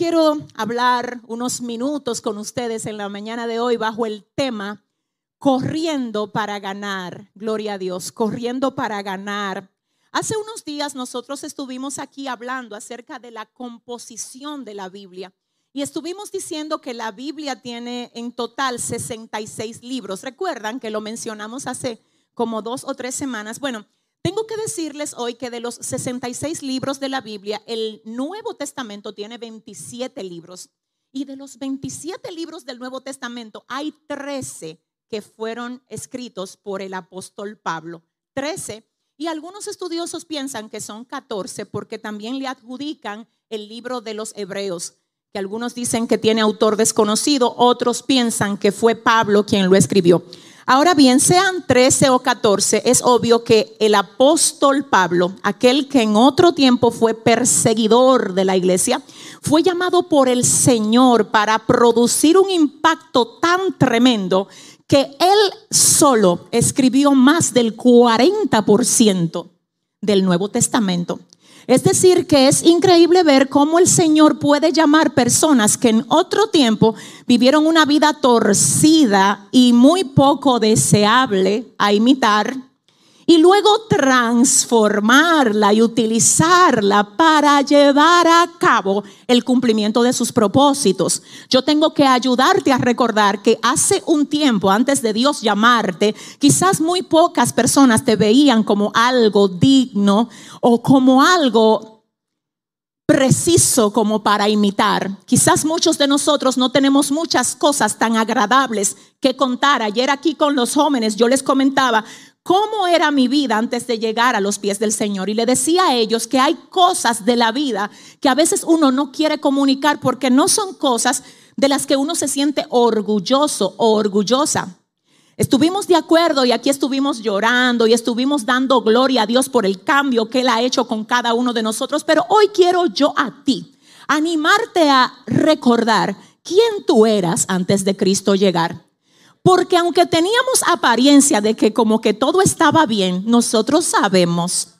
quiero hablar unos minutos con ustedes en la mañana de hoy bajo el tema corriendo para ganar. Gloria a Dios, corriendo para ganar. Hace unos días nosotros estuvimos aquí hablando acerca de la composición de la Biblia y estuvimos diciendo que la Biblia tiene en total 66 libros. Recuerdan que lo mencionamos hace como dos o tres semanas. Bueno, tengo que decirles hoy que de los 66 libros de la Biblia, el Nuevo Testamento tiene 27 libros. Y de los 27 libros del Nuevo Testamento, hay 13 que fueron escritos por el apóstol Pablo. 13. Y algunos estudiosos piensan que son 14 porque también le adjudican el libro de los Hebreos, que algunos dicen que tiene autor desconocido, otros piensan que fue Pablo quien lo escribió. Ahora bien, sean 13 o 14, es obvio que el apóstol Pablo, aquel que en otro tiempo fue perseguidor de la iglesia, fue llamado por el Señor para producir un impacto tan tremendo que él solo escribió más del 40% del Nuevo Testamento. Es decir, que es increíble ver cómo el Señor puede llamar personas que en otro tiempo vivieron una vida torcida y muy poco deseable a imitar y luego transformarla y utilizarla para llevar a cabo el cumplimiento de sus propósitos. Yo tengo que ayudarte a recordar que hace un tiempo, antes de Dios llamarte, quizás muy pocas personas te veían como algo digno o como algo preciso como para imitar. Quizás muchos de nosotros no tenemos muchas cosas tan agradables que contar. Ayer aquí con los jóvenes yo les comentaba, cómo era mi vida antes de llegar a los pies del Señor. Y le decía a ellos que hay cosas de la vida que a veces uno no quiere comunicar porque no son cosas de las que uno se siente orgulloso o orgullosa. Estuvimos de acuerdo y aquí estuvimos llorando y estuvimos dando gloria a Dios por el cambio que Él ha hecho con cada uno de nosotros. Pero hoy quiero yo a ti animarte a recordar quién tú eras antes de Cristo llegar. Porque aunque teníamos apariencia de que como que todo estaba bien, nosotros sabemos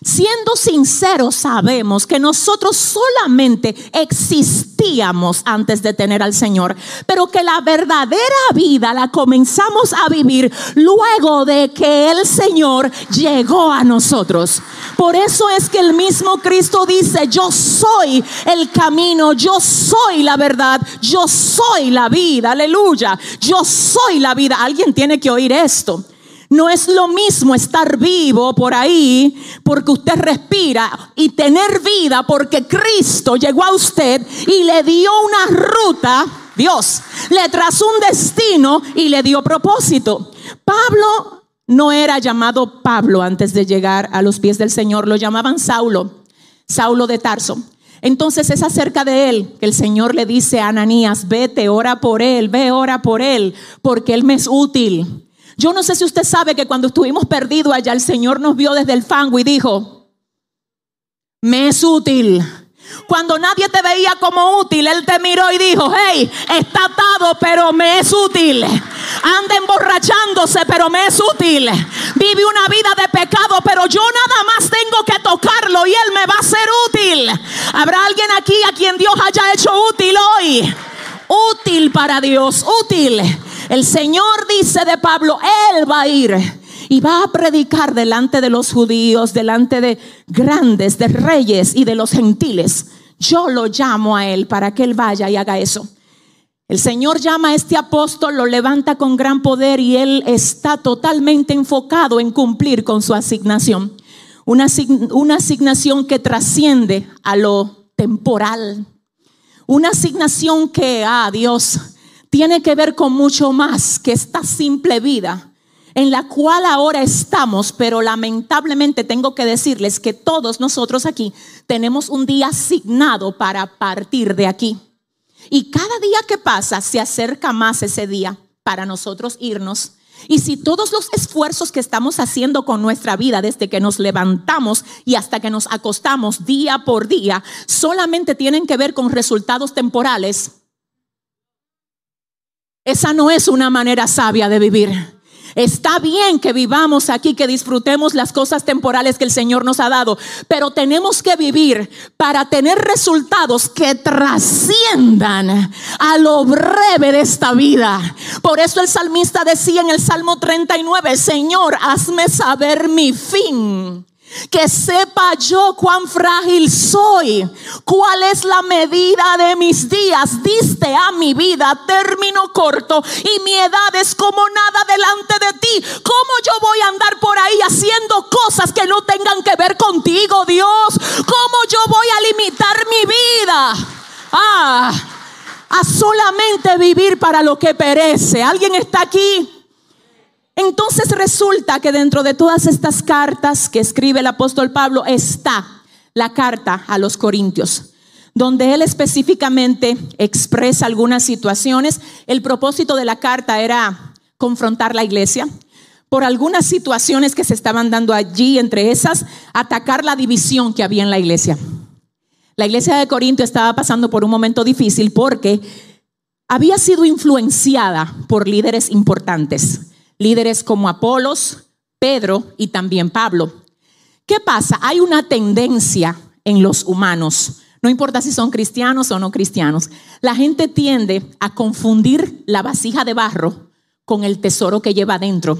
Siendo sinceros, sabemos que nosotros solamente existíamos antes de tener al Señor, pero que la verdadera vida la comenzamos a vivir luego de que el Señor llegó a nosotros. Por eso es que el mismo Cristo dice, yo soy el camino, yo soy la verdad, yo soy la vida, aleluya, yo soy la vida. Alguien tiene que oír esto. No es lo mismo estar vivo por ahí porque usted respira y tener vida porque Cristo llegó a usted y le dio una ruta, Dios, le trazó un destino y le dio propósito. Pablo no era llamado Pablo antes de llegar a los pies del Señor, lo llamaban Saulo, Saulo de Tarso. Entonces es acerca de él que el Señor le dice a Ananías, vete, ora por él, ve, ora por él, porque él me es útil. Yo no sé si usted sabe que cuando estuvimos perdidos allá, el Señor nos vio desde el fango y dijo, me es útil. Cuando nadie te veía como útil, Él te miró y dijo, hey, está atado, pero me es útil. Anda emborrachándose, pero me es útil. Vive una vida de pecado, pero yo nada más tengo que tocarlo y Él me va a ser útil. ¿Habrá alguien aquí a quien Dios haya hecho útil hoy? Útil para Dios, útil. El Señor dice de Pablo, Él va a ir y va a predicar delante de los judíos, delante de grandes, de reyes y de los gentiles. Yo lo llamo a Él para que Él vaya y haga eso. El Señor llama a este apóstol, lo levanta con gran poder y Él está totalmente enfocado en cumplir con su asignación. Una, una asignación que trasciende a lo temporal. Una asignación que, ah, Dios, tiene que ver con mucho más que esta simple vida en la cual ahora estamos, pero lamentablemente tengo que decirles que todos nosotros aquí tenemos un día asignado para partir de aquí. Y cada día que pasa se acerca más ese día para nosotros irnos. Y si todos los esfuerzos que estamos haciendo con nuestra vida desde que nos levantamos y hasta que nos acostamos día por día solamente tienen que ver con resultados temporales, esa no es una manera sabia de vivir. Está bien que vivamos aquí, que disfrutemos las cosas temporales que el Señor nos ha dado, pero tenemos que vivir para tener resultados que trasciendan a lo breve de esta vida. Por eso el salmista decía en el Salmo 39, Señor, hazme saber mi fin que sepa yo cuán frágil soy, cuál es la medida de mis días. Diste a mi vida término corto y mi edad es como nada delante de ti. ¿Cómo yo voy a andar por ahí haciendo cosas que no tengan que ver contigo, Dios? ¿Cómo yo voy a limitar mi vida? Ah, a solamente vivir para lo que perece. ¿Alguien está aquí? Entonces resulta que dentro de todas estas cartas que escribe el apóstol Pablo está la carta a los Corintios, donde él específicamente expresa algunas situaciones. El propósito de la carta era confrontar la iglesia por algunas situaciones que se estaban dando allí, entre esas, atacar la división que había en la iglesia. La iglesia de Corinto estaba pasando por un momento difícil porque había sido influenciada por líderes importantes líderes como Apolos, Pedro y también Pablo. ¿Qué pasa? Hay una tendencia en los humanos, no importa si son cristianos o no cristianos, la gente tiende a confundir la vasija de barro con el tesoro que lleva adentro.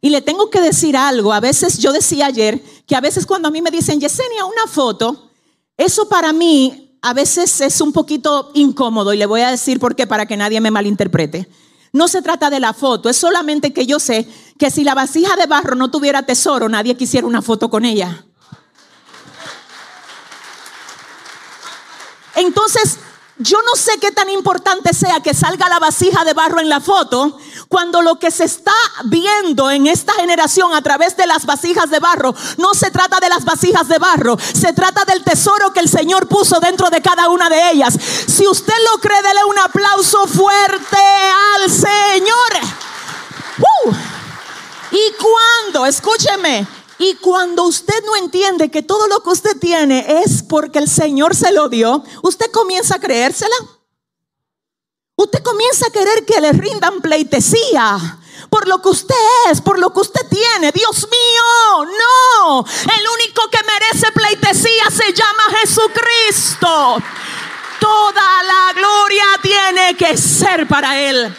Y le tengo que decir algo, a veces yo decía ayer que a veces cuando a mí me dicen, Yesenia, una foto, eso para mí a veces es un poquito incómodo y le voy a decir por qué para que nadie me malinterprete. No se trata de la foto, es solamente que yo sé que si la vasija de barro no tuviera tesoro, nadie quisiera una foto con ella. Entonces, yo no sé qué tan importante sea que salga la vasija de barro en la foto, cuando lo que se está viendo en esta generación a través de las vasijas de barro no se trata de las vasijas de barro, se trata del tesoro que el Señor puso dentro de cada una de ellas. Si usted lo cree, dele un aplauso fuerte al Señor. ¡Uh! Y cuando, escúcheme, y cuando usted no entiende que todo lo que usted tiene es porque el Señor se lo dio, usted comienza a creérsela. Usted comienza a querer que le rindan pleitesía por lo que usted es, por lo que usted tiene. Dios mío, no. El único que merece pleitesía se llama Jesucristo. Toda la gloria tiene que ser para Él.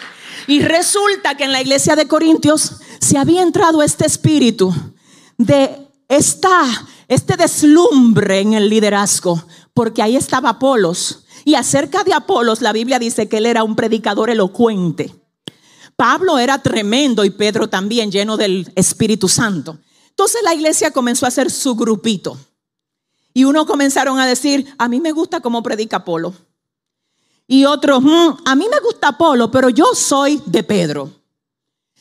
Y resulta que en la iglesia de Corintios se había entrado este espíritu de esta, este deslumbre en el liderazgo, porque ahí estaba Apolos. Y acerca de Apolos, la Biblia dice que él era un predicador elocuente. Pablo era tremendo y Pedro también, lleno del Espíritu Santo. Entonces la iglesia comenzó a hacer su grupito. Y uno comenzaron a decir, a mí me gusta cómo predica Apolo. Y otros, mm, a mí me gusta Apolo, pero yo soy de Pedro.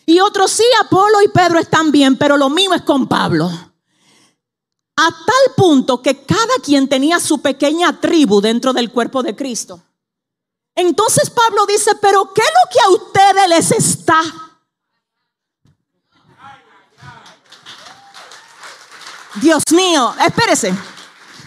Y otros sí, Apolo y Pedro están bien, pero lo mío es con Pablo. A tal punto que cada quien tenía su pequeña tribu dentro del cuerpo de Cristo. Entonces Pablo dice, pero ¿qué es lo que a ustedes les está? Dios mío, espérese.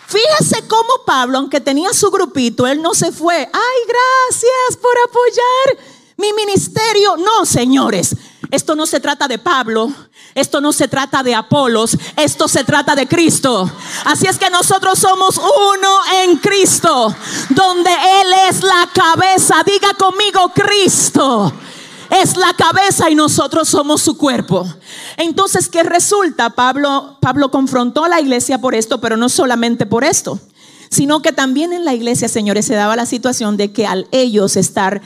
Fíjese cómo Pablo, aunque tenía su grupito, él no se fue. Ay, gracias por apoyar mi ministerio. No, señores. Esto no se trata de Pablo, esto no se trata de Apolos, esto se trata de Cristo. Así es que nosotros somos uno en Cristo, donde Él es la cabeza. Diga conmigo, Cristo es la cabeza y nosotros somos su cuerpo. Entonces, ¿qué resulta? Pablo, Pablo confrontó a la iglesia por esto, pero no solamente por esto, sino que también en la iglesia, señores, se daba la situación de que al ellos estar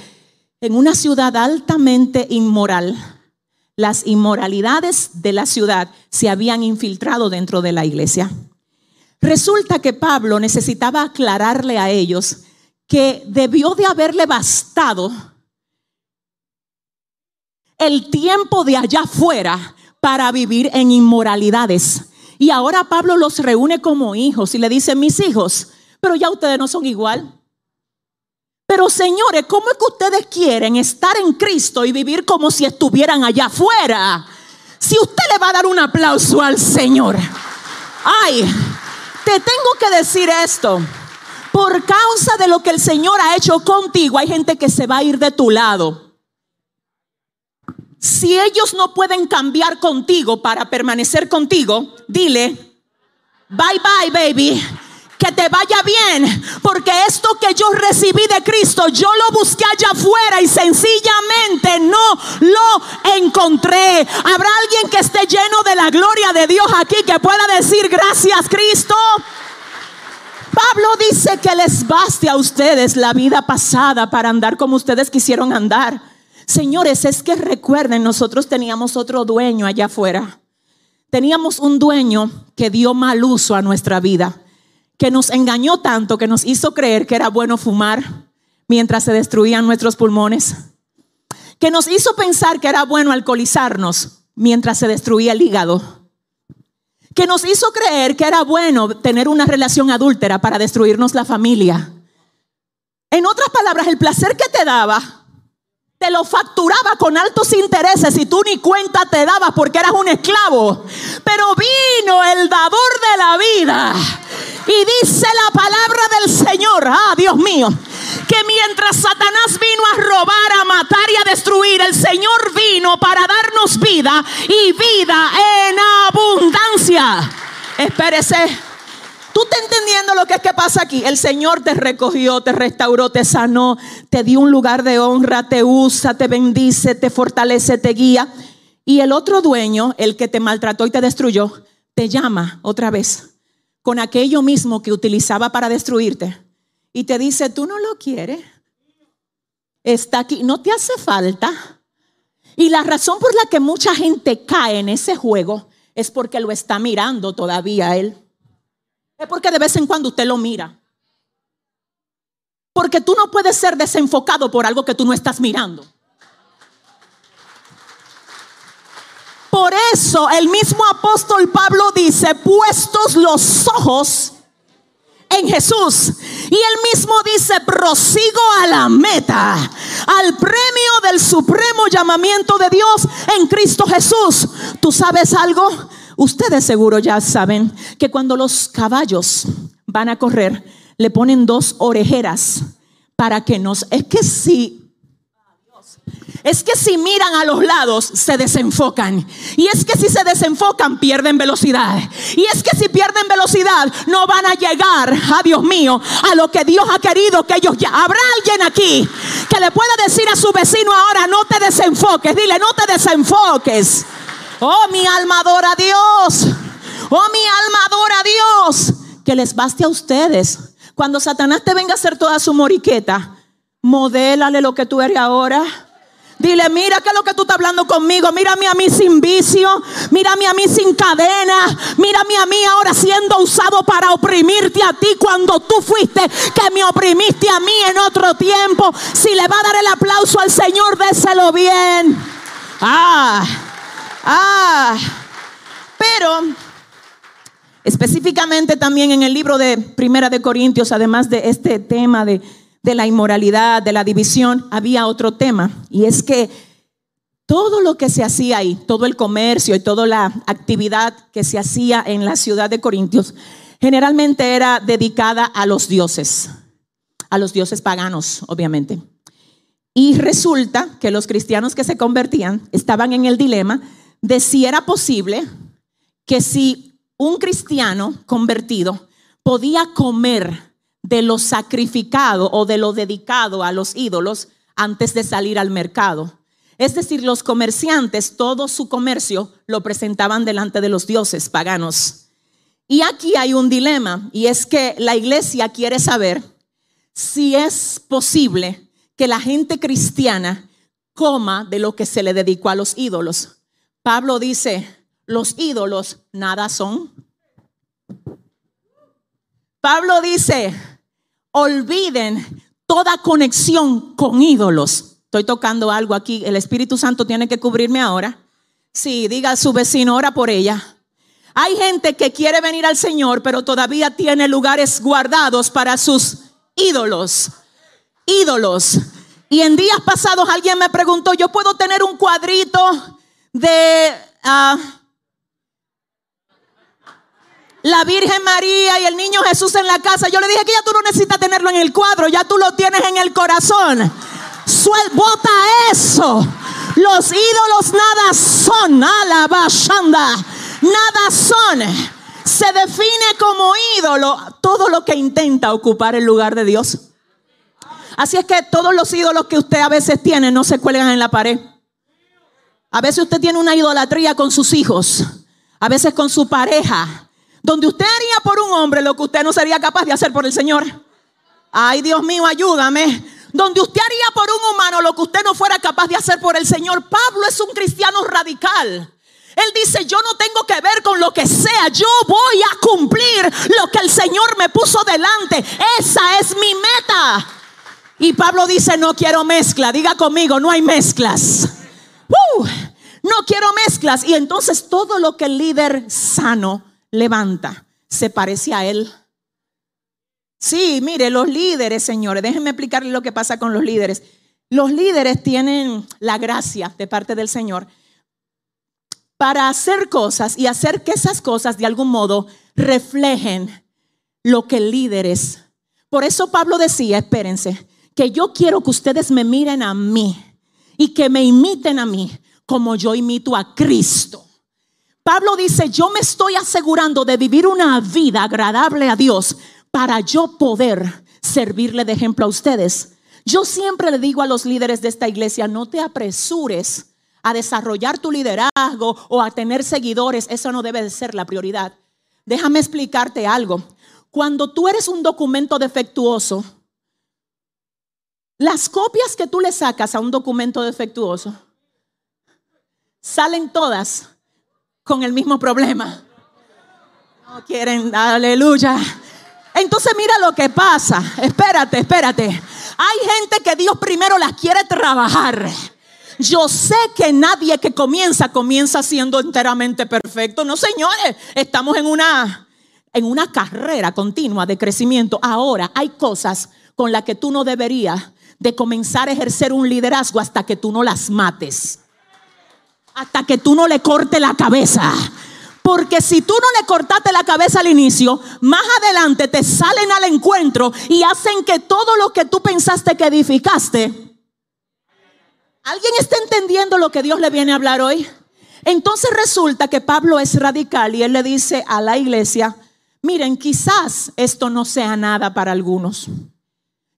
en una ciudad altamente inmoral, las inmoralidades de la ciudad se habían infiltrado dentro de la iglesia. Resulta que Pablo necesitaba aclararle a ellos que debió de haberle bastado el tiempo de allá afuera para vivir en inmoralidades. Y ahora Pablo los reúne como hijos y le dice, mis hijos, pero ya ustedes no son igual. Pero señores, ¿cómo es que ustedes quieren estar en Cristo y vivir como si estuvieran allá afuera? Si usted le va a dar un aplauso al Señor. Ay, te tengo que decir esto. Por causa de lo que el Señor ha hecho contigo, hay gente que se va a ir de tu lado. si ellos no pueden cambiar contigo para permanecer contigo, dile, bye bye baby, que te vaya bien, porque esto que yo recibí de Cristo, yo lo busqué allá afuera y sencillamente no lo encontré. ¿Habrá alguien que esté lleno de la gloria de Dios aquí que pueda decir gracias Cristo? Pablo dice que les baste a ustedes la vida pasada para andar como ustedes quisieron andar. Señores, es que recuerden, nosotros teníamos otro dueño allá afuera. Teníamos un dueño que dio mal uso a nuestra vida que nos engañó tanto que nos hizo creer que era bueno fumar mientras se destruían nuestros pulmones, que nos hizo pensar que era bueno alcoholizarnos mientras se destruía el hígado, que nos hizo creer que era bueno tener una relación adúltera para destruirnos la familia. En otras palabras, el placer que te daba, te lo facturaba con altos intereses y tú ni cuenta te dabas porque eras un esclavo. Pero vino el dador de la vida y dice la palabra del Señor, ah Dios mío, que mientras Satanás vino a robar, a matar y a destruir, el Señor vino para darnos vida y vida en abundancia. Espérese. ¿Tú estás entendiendo lo que es que pasa aquí? El Señor te recogió, te restauró, te sanó, te dio un lugar de honra, te usa, te bendice, te fortalece, te guía. Y el otro dueño, el que te maltrató y te destruyó, te llama otra vez con aquello mismo que utilizaba para destruirte y te dice, tú no lo quieres, está aquí, no te hace falta. Y la razón por la que mucha gente cae en ese juego es porque lo está mirando todavía él. Es porque de vez en cuando usted lo mira. Porque tú no puedes ser desenfocado por algo que tú no estás mirando. Por eso el mismo apóstol Pablo dice, puestos los ojos en Jesús. Y él mismo dice, prosigo a la meta, al premio del supremo llamamiento de Dios en Cristo Jesús. ¿Tú sabes algo? Ustedes seguro ya saben que cuando los caballos van a correr, le ponen dos orejeras para que nos... Es que si es que si miran a los lados se desenfocan. Y es que si se desenfocan pierden velocidad. Y es que si pierden velocidad no van a llegar, a Dios mío, a lo que Dios ha querido que ellos ya. Habrá alguien aquí que le pueda decir a su vecino ahora, no te desenfoques. Dile, no te desenfoques. Oh, mi alma adora a Dios. Oh, mi alma adora a Dios. Que les baste a ustedes. Cuando Satanás te venga a hacer toda su moriqueta, modélale lo que tú eres ahora. Dile, mira que es lo que tú estás hablando conmigo. Mírame a mí sin vicio. Mírame a mí sin cadena. Mírame a mí ahora siendo usado para oprimirte a ti cuando tú fuiste que me oprimiste a mí en otro tiempo. Si le va a dar el aplauso al Señor, déselo bien. Ah, ah. Pero específicamente también en el libro de Primera de Corintios, además de este tema de de la inmoralidad, de la división, había otro tema. Y es que todo lo que se hacía ahí, todo el comercio y toda la actividad que se hacía en la ciudad de Corintios, generalmente era dedicada a los dioses, a los dioses paganos, obviamente. Y resulta que los cristianos que se convertían estaban en el dilema de si era posible que si un cristiano convertido podía comer de lo sacrificado o de lo dedicado a los ídolos antes de salir al mercado. Es decir, los comerciantes, todo su comercio lo presentaban delante de los dioses paganos. Y aquí hay un dilema, y es que la iglesia quiere saber si es posible que la gente cristiana coma de lo que se le dedicó a los ídolos. Pablo dice, los ídolos nada son. Pablo dice, olviden toda conexión con ídolos. Estoy tocando algo aquí. El Espíritu Santo tiene que cubrirme ahora. Sí, diga a su vecino, ora por ella. Hay gente que quiere venir al Señor, pero todavía tiene lugares guardados para sus ídolos. Ídolos. Y en días pasados alguien me preguntó, ¿yo puedo tener un cuadrito de... Ah, la Virgen María y el niño Jesús en la casa. Yo le dije que ya tú no necesitas tenerlo en el cuadro, ya tú lo tienes en el corazón. Suel, bota eso. Los ídolos nada son. Alabashanda. Nada son. Se define como ídolo todo lo que intenta ocupar el lugar de Dios. Así es que todos los ídolos que usted a veces tiene no se cuelgan en la pared. A veces usted tiene una idolatría con sus hijos, a veces con su pareja, donde usted haría por un hombre lo que usted no sería capaz de hacer por el Señor. Ay, Dios mío, ayúdame. Donde usted haría por un humano lo que usted no fuera capaz de hacer por el Señor. Pablo es un cristiano radical. Él dice, yo no tengo que ver con lo que sea, yo voy a cumplir lo que el Señor me puso delante. Esa es mi meta. Y Pablo dice, no quiero mezcla. Diga conmigo, no hay mezclas. no quiero mezclas. Y entonces todo lo que el líder sano levanta se parece a él. Sí, mire, los líderes, señores, déjenme explicarles lo que pasa con los líderes. Los líderes tienen la gracia de parte del Señor para hacer cosas y hacer que esas cosas de algún modo reflejen lo que el líder es. Por eso Pablo decía, espérense, que yo quiero que ustedes me miren a mí y que me imiten a mí como yo imito a Cristo. Pablo dice, yo me estoy asegurando de vivir una vida agradable a Dios para yo poder servirle de ejemplo a ustedes. Yo siempre le digo a los líderes de esta iglesia, no te apresures a desarrollar tu liderazgo o a tener seguidores, eso no debe de ser la prioridad. Déjame explicarte algo. Cuando tú eres un documento defectuoso, las copias que tú le sacas a un documento defectuoso salen todas con el mismo problema. No quieren, aleluya. Entonces mira lo que pasa. Espérate, espérate. Hay gente que Dios primero las quiere trabajar. Yo sé que nadie que comienza comienza siendo enteramente perfecto. No, señores, estamos en una en una carrera continua de crecimiento. Ahora hay cosas con las que tú no deberías de comenzar a ejercer un liderazgo hasta que tú no las mates. Hasta que tú no le cortes la cabeza. Porque si tú no le cortaste la cabeza al inicio, más adelante te salen al encuentro y hacen que todo lo que tú pensaste que edificaste ¿Alguien está entendiendo lo que Dios le viene a hablar hoy? Entonces resulta que Pablo es radical y él le dice a la iglesia, miren, quizás esto no sea nada para algunos.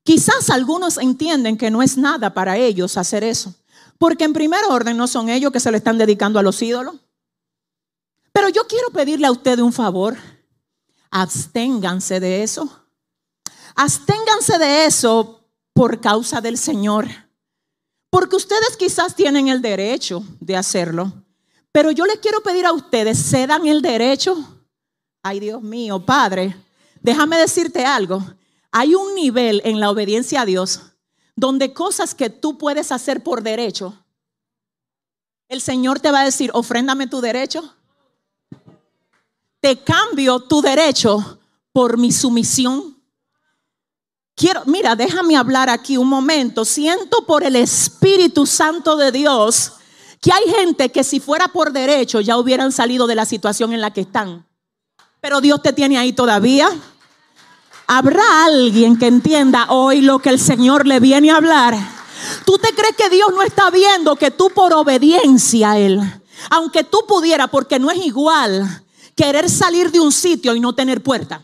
Quizás algunos entienden que no es nada para ellos hacer eso. Porque en primer orden no son ellos que se le están dedicando a los ídolos. Pero yo quiero pedirle a usted un favor. Absténganse de eso. Absténganse de eso por causa del Señor. Porque ustedes quizás tienen el derecho de hacerlo. Pero yo les quiero pedir a ustedes, ¿se dan el derecho? Ay, Dios mío, Padre, déjame decirte algo. Hay un nivel en la obediencia a Dios donde cosas que tú puedes hacer por derecho, el Señor te va a decir, ofréndame tu derecho. Te cambio tu derecho por mi sumisión. Quiero, mira, déjame hablar aquí un momento. Siento por el Espíritu Santo de Dios que hay gente que si fuera por derecho ya hubieran salido de la situación en la que están. Pero Dios te tiene ahí todavía. ¿Habrá alguien que entienda hoy lo que el Señor le viene a hablar? ¿Tú te crees que Dios no está viendo que tú por obediencia a Él, aunque tú pudieras, porque no es igual querer salir de un sitio y no tener puerta?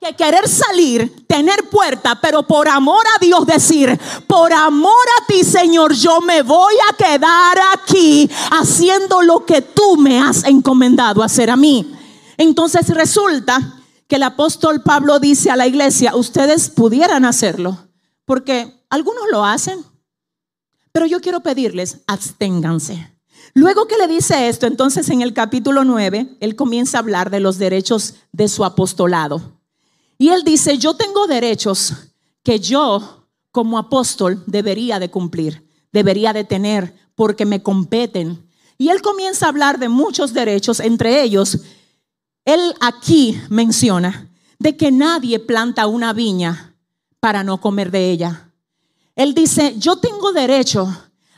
que querer salir, tener puerta, pero por amor a Dios decir, por amor a ti Señor, yo me voy a quedar aquí haciendo lo que tú me has encomendado hacer a mí. Entonces resulta que el apóstol Pablo dice a la iglesia, ustedes pudieran hacerlo, porque algunos lo hacen, pero yo quiero pedirles, absténganse. Luego que le dice esto, entonces en el capítulo 9, él comienza a hablar de los derechos de su apostolado. Y él dice, yo tengo derechos que yo como apóstol debería de cumplir, debería de tener, porque me competen. Y él comienza a hablar de muchos derechos, entre ellos, él aquí menciona de que nadie planta una viña para no comer de ella. Él dice, yo tengo derecho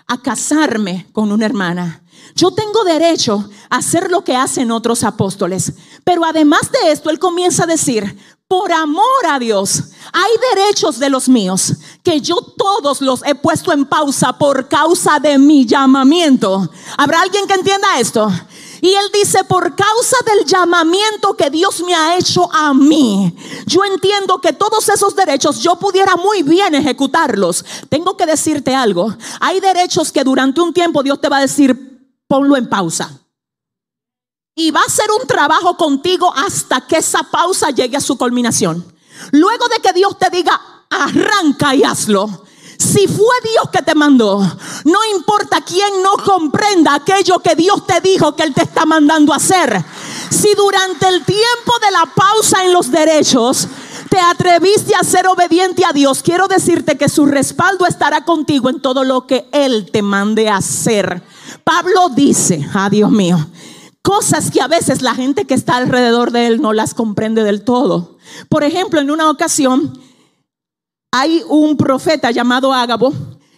a casarme con una hermana. Yo tengo derecho a hacer lo que hacen otros apóstoles. Pero además de esto, él comienza a decir, por amor a Dios, hay derechos de los míos que yo todos los he puesto en pausa por causa de mi llamamiento. ¿Habrá alguien que entienda esto? Y él dice, por causa del llamamiento que Dios me ha hecho a mí, yo entiendo que todos esos derechos yo pudiera muy bien ejecutarlos. Tengo que decirte algo. Hay derechos que durante un tiempo Dios te va a decir, ponlo en pausa. Y va a ser un trabajo contigo hasta que esa pausa llegue a su culminación. Luego de que Dios te diga, arranca y hazlo. Si fue Dios que te mandó, no importa quién no comprenda aquello que Dios te dijo que Él te está mandando a hacer. Si durante el tiempo de la pausa en los derechos te atreviste a ser obediente a Dios, quiero decirte que su respaldo estará contigo en todo lo que Él te mande a hacer. Pablo dice, ah Dios mío, cosas que a veces la gente que está alrededor de Él no las comprende del todo. Por ejemplo, en una ocasión, hay un profeta llamado Ágabo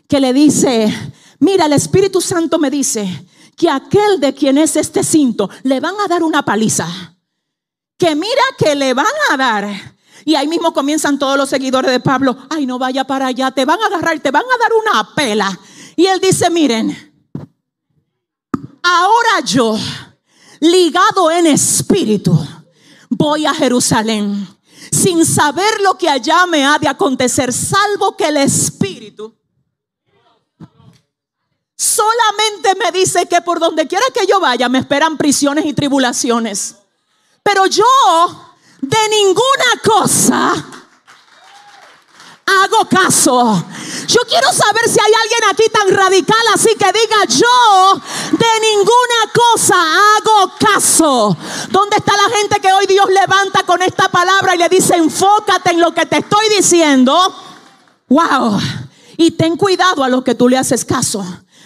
que le dice, mira, el Espíritu Santo me dice que aquel de quien es este cinto le van a dar una paliza. Que mira que le van a dar. Y ahí mismo comienzan todos los seguidores de Pablo, ay, no vaya para allá, te van a agarrar, te van a dar una pela. Y él dice, miren, ahora yo, ligado en espíritu, voy a Jerusalén sin saber lo que allá me ha de acontecer, salvo que el Espíritu solamente me dice que por donde quiera que yo vaya me esperan prisiones y tribulaciones. Pero yo de ninguna cosa hago caso. Yo quiero saber si hay alguien aquí tan radical así que diga yo de ninguna cosa hago caso. ¿Dónde está la gente que hoy Dios levanta con esta palabra y le dice enfócate en lo que te estoy diciendo? Wow. Y ten cuidado a lo que tú le haces caso.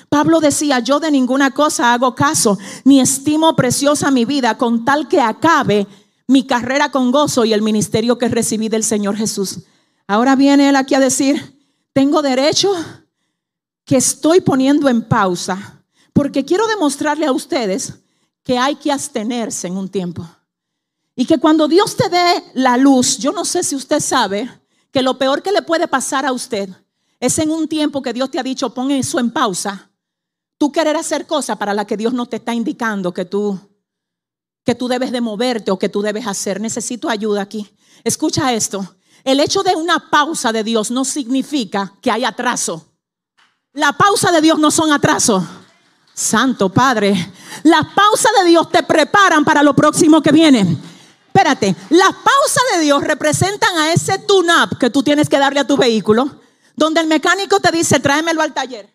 Pablo decía, yo de ninguna cosa hago caso, ni estimo preciosa mi vida con tal que acabe mi carrera con gozo y el ministerio que recibí del Señor Jesús. Ahora viene él aquí a decir, tengo derecho que estoy poniendo en pausa porque quiero demostrarle a ustedes que hay que abstenerse en un tiempo. Y que cuando Dios te dé la luz, yo no sé si usted sabe que lo peor que le puede pasar a usted es en un tiempo que Dios te ha dicho, pon eso en pausa. Tú querer hacer cosas para las que Dios no te está indicando que tú que tú debes de moverte o que tú debes hacer. Necesito ayuda aquí. Escucha esto. El hecho de una pausa de Dios no significa que hay atraso. La pausa de Dios no son atraso. Santo Padre, las pausas de Dios te preparan para lo próximo que viene. Espérate, las pausas de Dios representan a ese tune-up que tú tienes que darle a tu vehículo, donde el mecánico te dice, tráemelo al taller.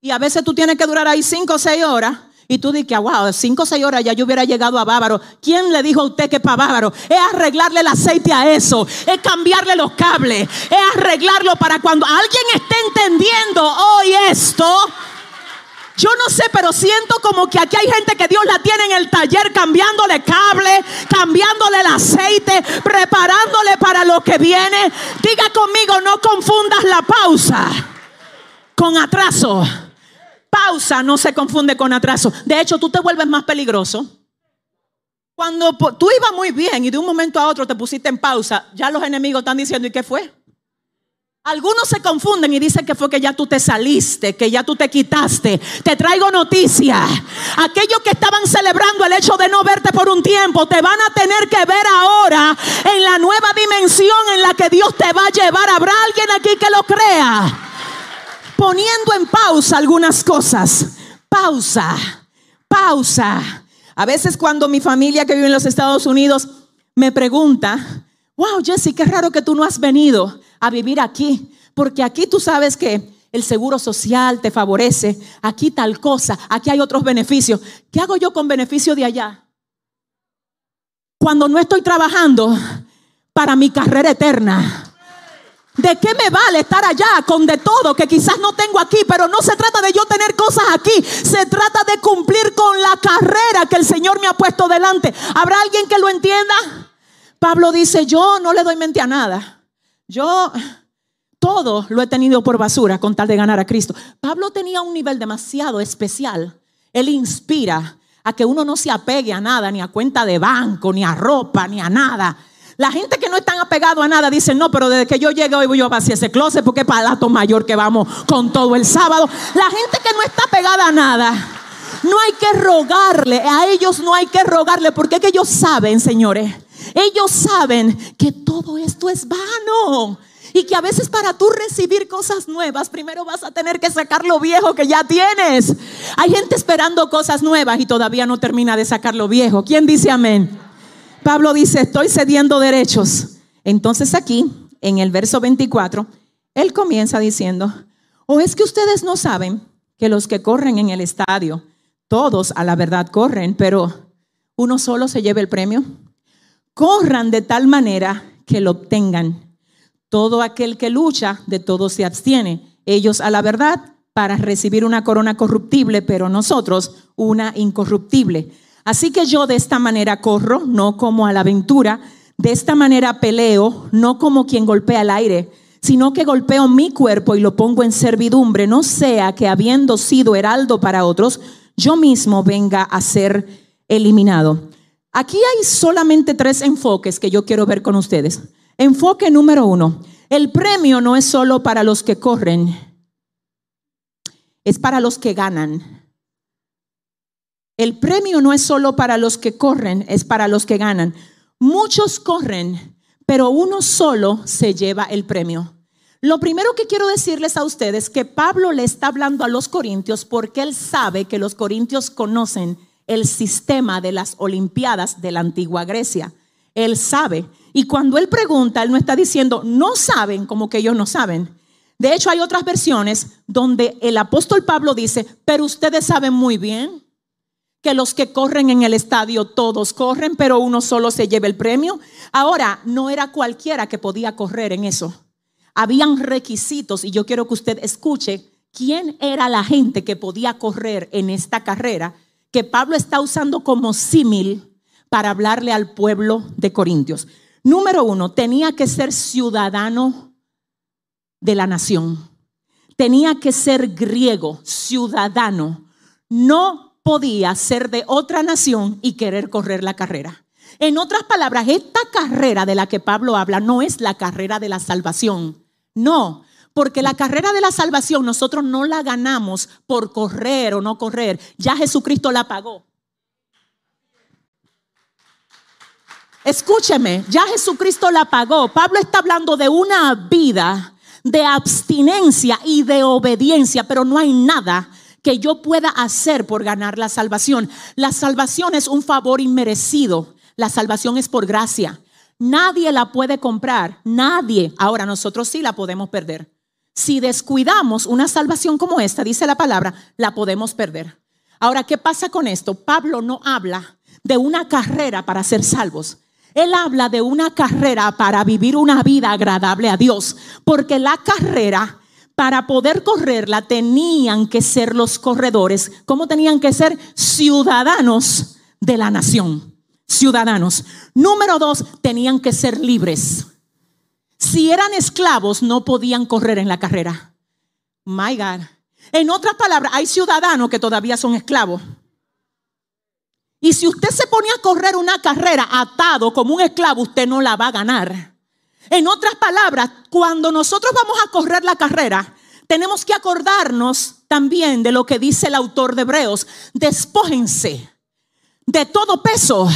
Y a veces tú tienes que durar ahí cinco o seis horas y tú dices, wow, cinco o seis horas ya yo hubiera llegado a Bávaro. ¿Quién le dijo a usted que para Bávaro? Es arreglarle el aceite a eso. Es cambiarle los cables. Es arreglarlo para cuando alguien esté entendiendo hoy esto. Yo no sé, pero siento como que aquí hay gente que Dios la tiene en el taller cambiándole cable, cambiándole el aceite, preparándole para lo que viene. Diga conmigo, no confundas la pausa con atraso pausa no se confunde con atraso. De hecho, tú te vuelves más peligroso. Cuando tú ibas muy bien y de un momento a otro te pusiste en pausa, ya los enemigos están diciendo, ¿y qué fue? Algunos se confunden y dicen que fue que ya tú te saliste, que ya tú te quitaste. Te traigo noticia. Aquellos que estaban celebrando el hecho de no verte por un tiempo, te van a tener que ver ahora en la nueva dimensión en la que Dios te va a llevar. ¿Habrá alguien aquí que lo crea? Poniendo en pausa algunas cosas. Pausa, pausa. A veces cuando mi familia que vive en los Estados Unidos me pregunta, wow, Jesse, qué raro que tú no has venido a vivir aquí, porque aquí tú sabes que el seguro social te favorece, aquí tal cosa, aquí hay otros beneficios. ¿Qué hago yo con beneficio de allá? Cuando no estoy trabajando para mi carrera eterna. ¿De qué me vale estar allá con de todo que quizás no tengo aquí? Pero no se trata de yo tener cosas aquí. Se trata de cumplir con la carrera que el Señor me ha puesto delante. ¿Habrá alguien que lo entienda? Pablo dice, yo no le doy mente a nada. Yo todo lo he tenido por basura con tal de ganar a Cristo. Pablo tenía un nivel demasiado especial. Él inspira a que uno no se apegue a nada, ni a cuenta de banco, ni a ropa, ni a nada La gente que no están apegados a nada dicen, no, pero desde que yo llegué hoy voy a vaciar ese closet porque es palato mayor que vamos con todo el sábado. La gente que no está pegada a nada, no hay que rogarle, a ellos no hay que rogarle porque es que ellos saben, señores, ellos saben que todo esto es vano. Y que a veces para tú recibir cosas nuevas, primero vas a tener que sacar lo viejo que ya tienes. Hay gente esperando cosas nuevas y todavía no termina de sacar lo viejo. ¿Quién dice amén? Pablo dice, estoy cediendo derechos. Entonces aquí, en el verso 24, él comienza diciendo, o es que ustedes no saben que los que corren en el estadio, todos a la verdad corren, pero uno solo se lleva el premio. Corran de tal manera que lo obtengan. Todo aquel que lucha, de todo se abstiene. Ellos a la verdad para recibir una corona corruptible, pero nosotros una incorruptible. Así que yo de esta manera corro, no como a la aventura, de esta manera peleo, no como quien golpea el aire, sino que golpeo mi cuerpo y lo pongo en servidumbre, no sea que habiendo sido heraldo para otros, yo mismo venga a ser eliminado. Aquí hay solamente tres enfoques que yo quiero ver con ustedes. Enfoque número uno, el premio no es solo para los que corren, es para los que ganan. El premio no es solo para los que corren, es para los que ganan. Muchos corren, pero uno solo se lleva el premio. Lo primero que quiero decirles a ustedes es que Pablo le está hablando a los corintios porque él sabe que los corintios conocen el sistema de las Olimpiadas de la antigua Grecia. Él sabe. Y cuando él pregunta, él no está diciendo, no saben como que ellos no saben. De hecho, hay otras versiones donde el apóstol Pablo dice, pero ustedes saben muy bien que los que corren en el estadio todos corren, pero uno solo se lleva el premio. Ahora, no era cualquiera que podía correr en eso. Habían requisitos y yo quiero que usted escuche quién era la gente que podía correr en esta carrera que Pablo está usando como símil para hablarle al pueblo de Corintios. Número uno, tenía que ser ciudadano de la nación. Tenía que ser griego, ciudadano. No podía ser de otra nación y querer correr la carrera. En otras palabras, esta carrera de la que Pablo habla no es la carrera de la salvación. No, porque la carrera de la salvación nosotros no la ganamos por correr o no correr. Ya Jesucristo la pagó. Escúcheme, ya Jesucristo la pagó. Pablo está hablando de una vida de abstinencia y de obediencia, pero no hay nada que yo pueda hacer por ganar la salvación. La salvación es un favor inmerecido. La salvación es por gracia. Nadie la puede comprar, nadie. Ahora nosotros sí la podemos perder. Si descuidamos una salvación como esta, dice la palabra, la podemos perder. Ahora, ¿qué pasa con esto? Pablo no habla de una carrera para ser salvos. Él habla de una carrera para vivir una vida agradable a Dios, porque la carrera para poder correrla tenían que ser los corredores, como tenían que ser ciudadanos de la nación. Ciudadanos. Número dos, tenían que ser libres. Si eran esclavos, no podían correr en la carrera. My God. En otras palabras, hay ciudadanos que todavía son esclavos. Y si usted se pone a correr una carrera atado como un esclavo, usted no la va a ganar. En otras palabras, cuando nosotros vamos a correr la carrera, tenemos que acordarnos también de lo que dice el autor de Hebreos. Despójense de todo peso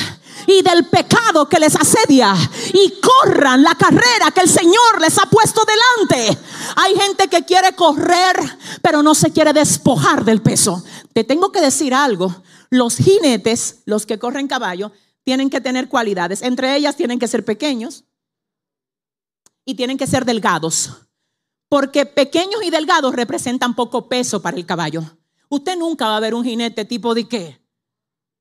y del pecado que les asedia y corran la carrera que el Señor les ha puesto delante. Hay gente que quiere correr, pero no se quiere despojar del peso. Te tengo que decir algo. Los jinetes, los que corren caballo, tienen que tener cualidades. Entre ellas tienen que ser pequeños, y tienen que ser delgados. Porque pequeños y delgados representan poco peso para el caballo. Usted nunca va a ver un jinete tipo de qué?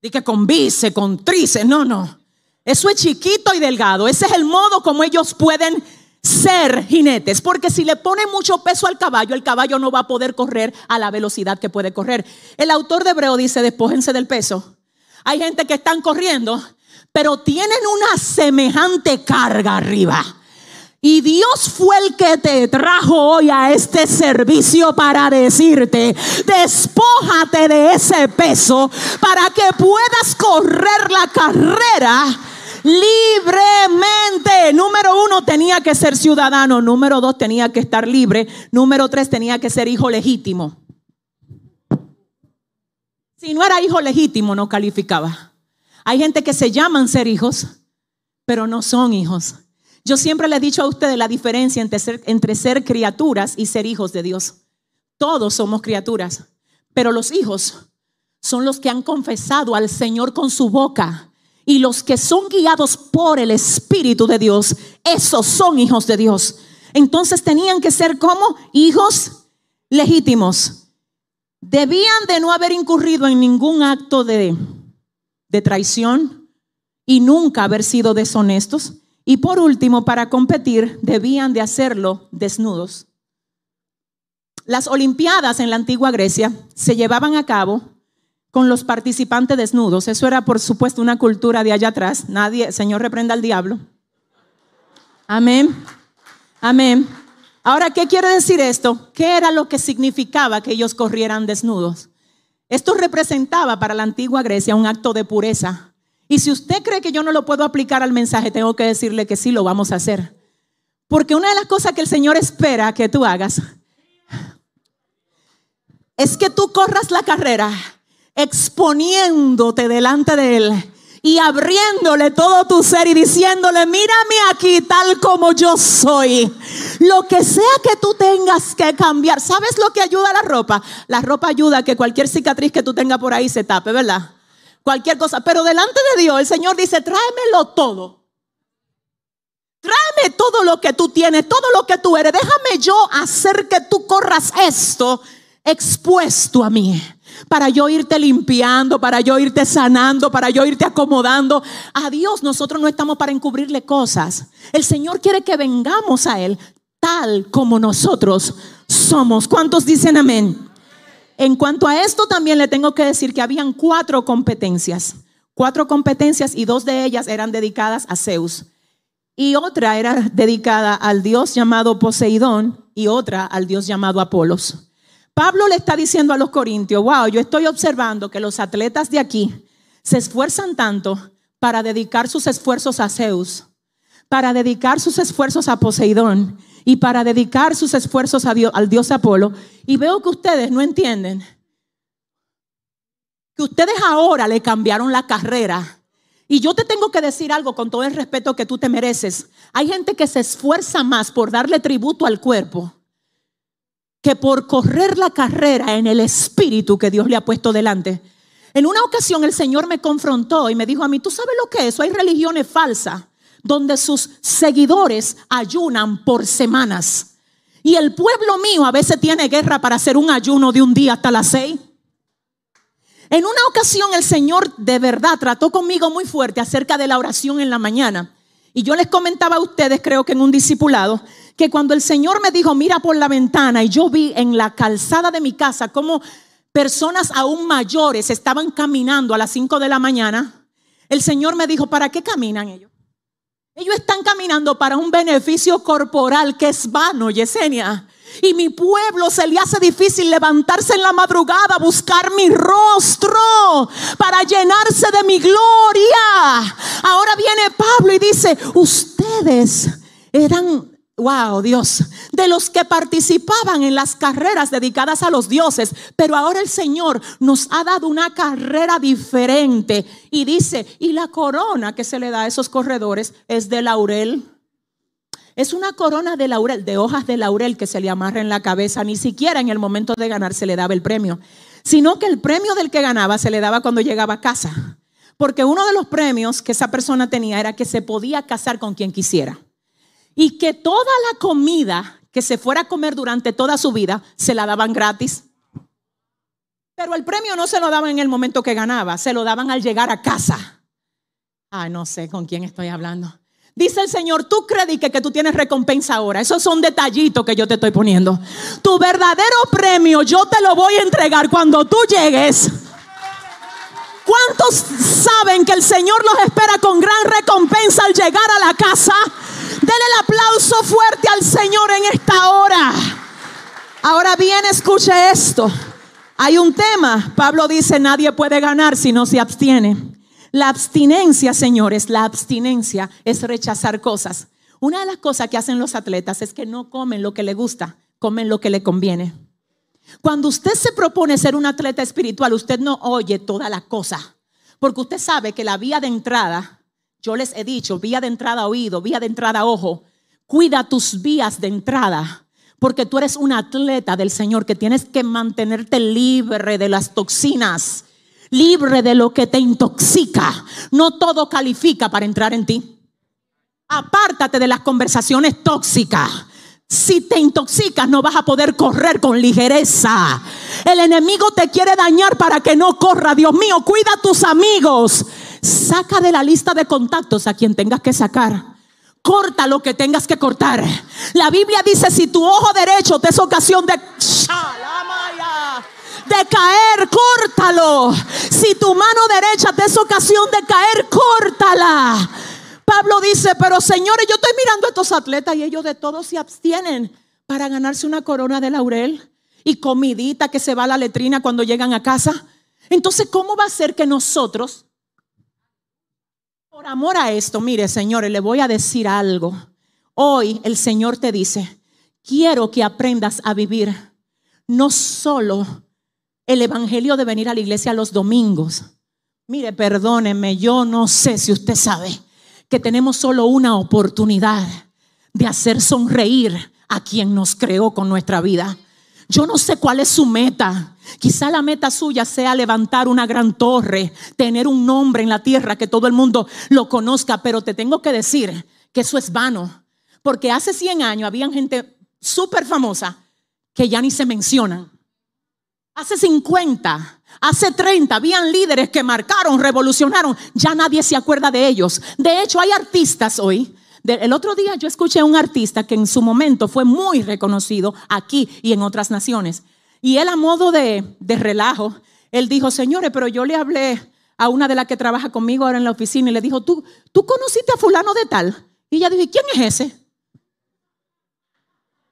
De que con bice, con tríceps. No, no. Eso es chiquito y delgado. Ese es el modo como ellos pueden ser jinetes. Porque si le pone mucho peso al caballo, el caballo no va a poder correr a la velocidad que puede correr. El autor de Hebreo dice, despójense del peso. Hay gente que están corriendo, pero tienen una semejante carga arriba y Dios fue el que te trajo hoy a este servicio para decirte, despójate de ese peso para que puedas correr la carrera libremente. Número uno, tenía que ser ciudadano. Número dos, tenía que estar libre. Número tres, tenía que ser hijo legítimo. Si no era hijo legítimo, no calificaba. Hay gente que se llaman ser hijos, pero no son hijos. Yo siempre le he dicho a ustedes la diferencia entre ser, criaturas y ser hijos de Dios. Todos somos criaturas, pero los hijos son los que han confesado al Señor con su boca. Y los que son guiados por el Espíritu de Dios, esos son hijos de Dios. Entonces tenían que ser como hijos legítimos. Debían de no haber incurrido en ningún acto de traición y nunca haber sido deshonestos. Y por último, para competir, debían de hacerlo desnudos. Las Olimpiadas en la antigua Grecia se llevaban a cabo con los participantes desnudos. Eso era, por supuesto, una cultura de allá atrás. Nadie, Señor, reprenda al diablo. Amén. Amén. Ahora, ¿qué quiere decir esto? ¿Qué era lo que significaba que ellos corrieran desnudos? Esto representaba para la antigua Grecia un acto de pureza. Y si usted cree que yo no lo puedo aplicar al mensaje, tengo que decirle que sí lo vamos a hacer. Porque una de las cosas que el Señor espera que tú hagas es que tú corras la carrera exponiéndote delante de Él y abriéndole todo tu ser y diciéndole, mírame aquí tal como yo soy. Lo que sea que tú tengas que cambiar, ¿sabes lo que ayuda a la ropa? La ropa ayuda a que cualquier cicatriz que tú tengas por ahí se tape, ¿verdad? Cualquier cosa. Pero delante de Dios el Señor dice, tráemelo todo. Tráeme todo lo que tú tienes, todo lo que tú eres. Déjame yo hacer que tú corras esto expuesto a mí. Para yo irte limpiando, para yo irte sanando, para yo irte acomodando. A Dios nosotros no estamos para encubrirle cosas. El Señor quiere que vengamos a Él tal como nosotros somos. ¿Cuántos dicen amén? En cuanto a esto también le tengo que decir que habían cuatro competencias. Cuatro competencias y dos de ellas eran dedicadas a Zeus. Y otra era dedicada al dios llamado Poseidón y otra al dios llamado Apolos. Pablo le está diciendo a los corintios, wow, yo estoy observando que los atletas de aquí se esfuerzan tanto para dedicar sus esfuerzos a Zeus, para dedicar sus esfuerzos a Poseidón y para dedicar sus esfuerzos al dios Apolo. Y veo que ustedes no entienden que ustedes ahora le cambiaron la carrera. Y yo te tengo que decir algo con todo el respeto que tú te mereces. Hay gente que se esfuerza más por darle tributo al cuerpo que por correr la carrera en el espíritu que Dios le ha puesto delante. En una ocasión el Señor me confrontó y me dijo a mí, ¿tú sabes lo que es? Hay religiones falsas donde sus seguidores ayunan por semanas. Y el pueblo mío a veces tiene guerra para hacer un ayuno de un día hasta las seis. En una ocasión el Señor de verdad trató conmigo muy fuerte acerca de la oración en la mañana. Y yo les comentaba a ustedes, creo que en un discipulado, que cuando el Señor me dijo, mira por la ventana, y yo vi en la calzada de mi casa como personas aún mayores estaban caminando a las 5 de la mañana, el Señor me dijo, ¿para qué caminan ellos? Ellos están caminando para un beneficio corporal que es vano, Yesenia. Y mi pueblo se le hace difícil levantarse en la madrugada, buscar mi rostro para llenarse de mi gloria. Ahora viene Pablo y dice, ustedes eran Wow, Dios, de los que participaban en las carreras dedicadas a los dioses, pero ahora el Señor nos ha dado una carrera diferente. Y dice, y la corona que se le da a esos corredores es de laurel. Es una corona de laurel, de hojas de laurel que se le amarra en la cabeza, ni siquiera en el momento de ganar se le daba el premio, sino que el premio del que ganaba se le daba cuando llegaba a casa. Porque uno de los premios que esa persona tenía era que se podía casar con quien quisiera y que toda la comida que se fuera a comer durante toda su vida se la daban gratis. Pero el premio no se lo daban en el momento que ganaba, se lo daban al llegar a casa. Ah, no sé con quién estoy hablando. Dice el Señor, tú crees que, que tú tienes recompensa ahora. Esos son detallitos que yo te estoy poniendo. Tu verdadero premio yo te lo voy a entregar cuando tú llegues. ¿Cuántos saben que el Señor los espera con gran recompensa al llegar a la casa? Dele el aplauso fuerte al Señor en esta hora. Ahora bien, escuche esto. Hay un tema. Pablo dice, nadie puede ganar si no se abstiene. La abstinencia, señores, la abstinencia es rechazar cosas. Una de las cosas que hacen los atletas es que no comen lo que le gusta, comen lo que le conviene. Cuando usted se propone ser un atleta espiritual, usted no oye toda la cosa, porque usted sabe que la vía de entrada, yo les he dicho, vía de entrada oído, vía de entrada ojo, cuida tus vías de entrada, porque tú eres un atleta del Señor que tienes que mantenerte libre de las toxinas, libre de lo que te intoxica. No todo califica para entrar en ti. Apártate de las conversaciones tóxicas. Si te intoxicas no vas a poder correr con ligereza. El enemigo te quiere dañar para que no corra. Dios mío, cuida a tus amigos. Saca de la lista de contactos a quien tengas que sacar. Corta lo que tengas que cortar. La Biblia dice, si tu ojo derecho te es ocasión de... De caer, córtalo. Si tu mano derecha te es ocasión de caer, córtala. Pablo dice, pero señores, yo estoy mirando a estos atletas y ellos de todos se abstienen para ganarse una corona de laurel y comidita que se va a la letrina cuando llegan a casa. Entonces, ¿cómo va a ser que nosotros, por amor a esto, mire, señores, le voy a decir algo. Hoy el Señor te dice, quiero que aprendas a vivir no solo el evangelio de venir a la iglesia los domingos. Mire, perdóneme, yo no sé si usted sabe que tenemos solo una oportunidad de hacer sonreír a quien nos creó con nuestra vida. Yo no sé cuál es su meta. Quizá la meta suya sea levantar una gran torre, tener un nombre en la tierra que todo el mundo lo conozca, pero te tengo que decir que eso es vano, porque hace 100 años había gente súper famosa que ya ni se mencionan. Hace 50 Hace 30 habían líderes que marcaron, revolucionaron. Ya nadie se acuerda de ellos. De hecho, hay artistas hoy. El otro día yo escuché a un artista que en su momento fue muy reconocido aquí y en otras naciones. Y él a modo de, relajo, él dijo, señores, pero yo le hablé a una de las que trabaja conmigo ahora en la oficina y le dijo, ¿tú, tú conociste a fulano de tal? Y ella dijo, ¿quién es ese?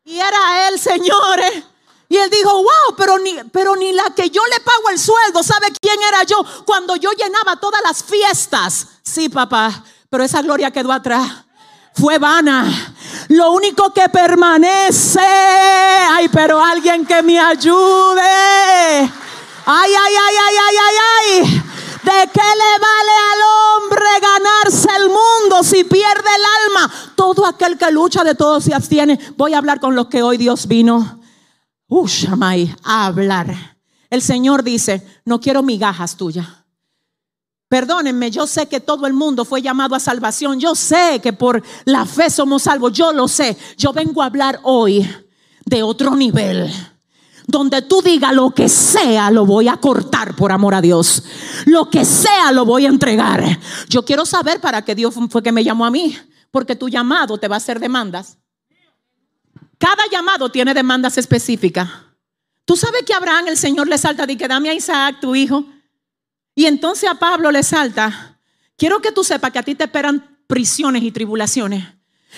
Y era él, señores. Y él dijo, wow, pero ni, pero ni la que yo le pago el sueldo, ¿sabe quién era yo? Cuando yo llenaba todas las fiestas. Sí, papá, pero esa gloria quedó atrás. Fue vana. Lo único que permanece, ay, pero alguien que me ayude. Ay, ay, ay, ay, ay, ay, ay. ¿De qué le vale al hombre ganarse el mundo si pierde el alma? Todo aquel que lucha de todo se abstiene. Voy a hablar con los que hoy Dios vino Ushamay, a hablar. El Señor dice, no quiero migajas tuyas. Perdónenme, yo sé que todo el mundo fue llamado a salvación. Yo sé que por la fe somos salvos. Yo lo sé. Yo vengo a hablar hoy de otro nivel. Donde tú digas lo que sea, lo voy a cortar por amor a Dios. Lo que sea, lo voy a entregar. Yo quiero saber para qué Dios fue que me llamó a mí. Porque tu llamado te va a hacer demandas. Cada llamado tiene demandas específicas. Tú sabes que Abraham el Señor le salta, di que dame a Isaac tu hijo. Y entonces a Pablo le salta, quiero que tú sepas que a ti te esperan prisiones y tribulaciones.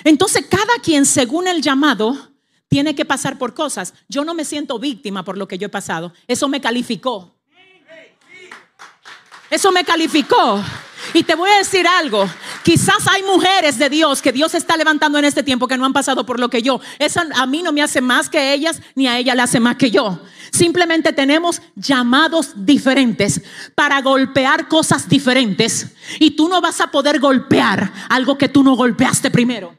Entonces cada quien según el llamado tiene que pasar por cosas. Yo no me siento víctima por lo que yo he pasado. Eso me calificó. Eso me calificó. Y te voy a decir algo, quizás hay mujeres de Dios que Dios está levantando en este tiempo que no han pasado por lo que yo. Eso a mí no me hace más que ellas, ni a ella le hace más que yo. Simplemente tenemos llamados diferentes para golpear cosas diferentes. Y tú no vas a poder golpear algo que tú no golpeaste primero.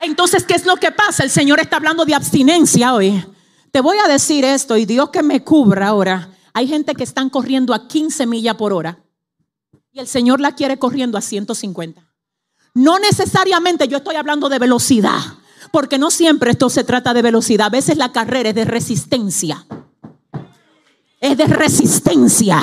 Entonces, ¿qué es lo que pasa? El Señor está hablando de abstinencia hoy. Te voy a decir esto y Dios que me cubra ahora. Hay gente que están corriendo a 15 millas por hora. Y el Señor la quiere corriendo a 150. No necesariamente yo estoy hablando de velocidad, porque no siempre esto se trata de velocidad. A veces la carrera es de resistencia. Es de resistencia.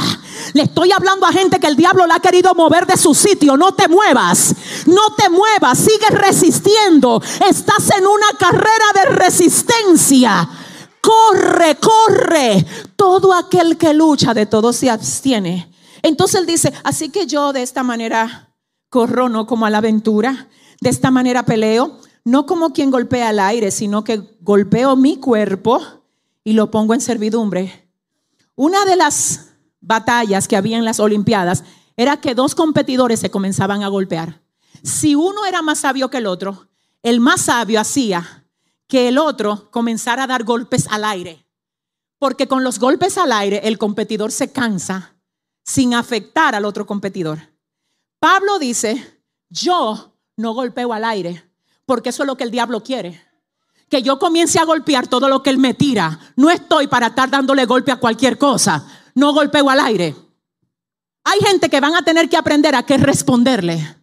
Le estoy hablando a gente que el diablo la ha querido mover de su sitio. No te muevas. No te muevas. Sigue resistiendo. Estás en una carrera de resistencia. Corre, corre. Todo aquel que lucha de todo se abstiene. Entonces él dice, así que yo de esta manera corro, no como a la aventura, de esta manera peleo, no como quien golpea al aire, sino que golpeo mi cuerpo y lo pongo en servidumbre. Una de las batallas que había en las Olimpiadas era que dos competidores se comenzaban a golpear. Si uno era más sabio que el otro, el más sabio hacía que el otro comenzara a dar golpes al aire. Porque con los golpes al aire el competidor se cansa sin afectar al otro competidor. Pablo dice, yo no golpeo al aire, porque eso es lo que el diablo quiere. Que yo comience a golpear todo lo que él me tira. No estoy para estar dándole golpe a cualquier cosa. No golpeo al aire. Hay gente que van a tener que aprender a qué responderle.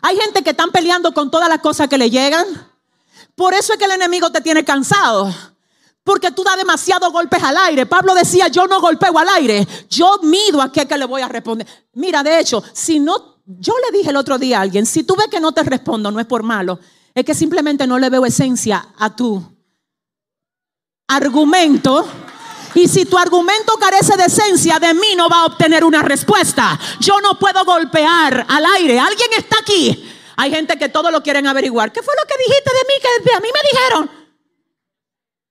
Hay gente que están peleando con todas las cosas que le llegan. Por eso es que el enemigo te tiene cansado. Porque tú das demasiados golpes al aire. Pablo decía, yo no golpeo al aire. Yo mido a qué que le voy a responder. Mira, de hecho, si no, yo le dije el otro día a alguien, si tú ves que no te respondo, no es por malo. Es que simplemente no le veo esencia a tu argumento y si tu argumento carece de esencia, de mí no va a obtener una respuesta. Yo no puedo golpear al aire. ¿Alguien está aquí? Hay gente que todo lo quieren averiguar. ¿Qué fue lo que dijiste de mí? Que a mí me dijeron.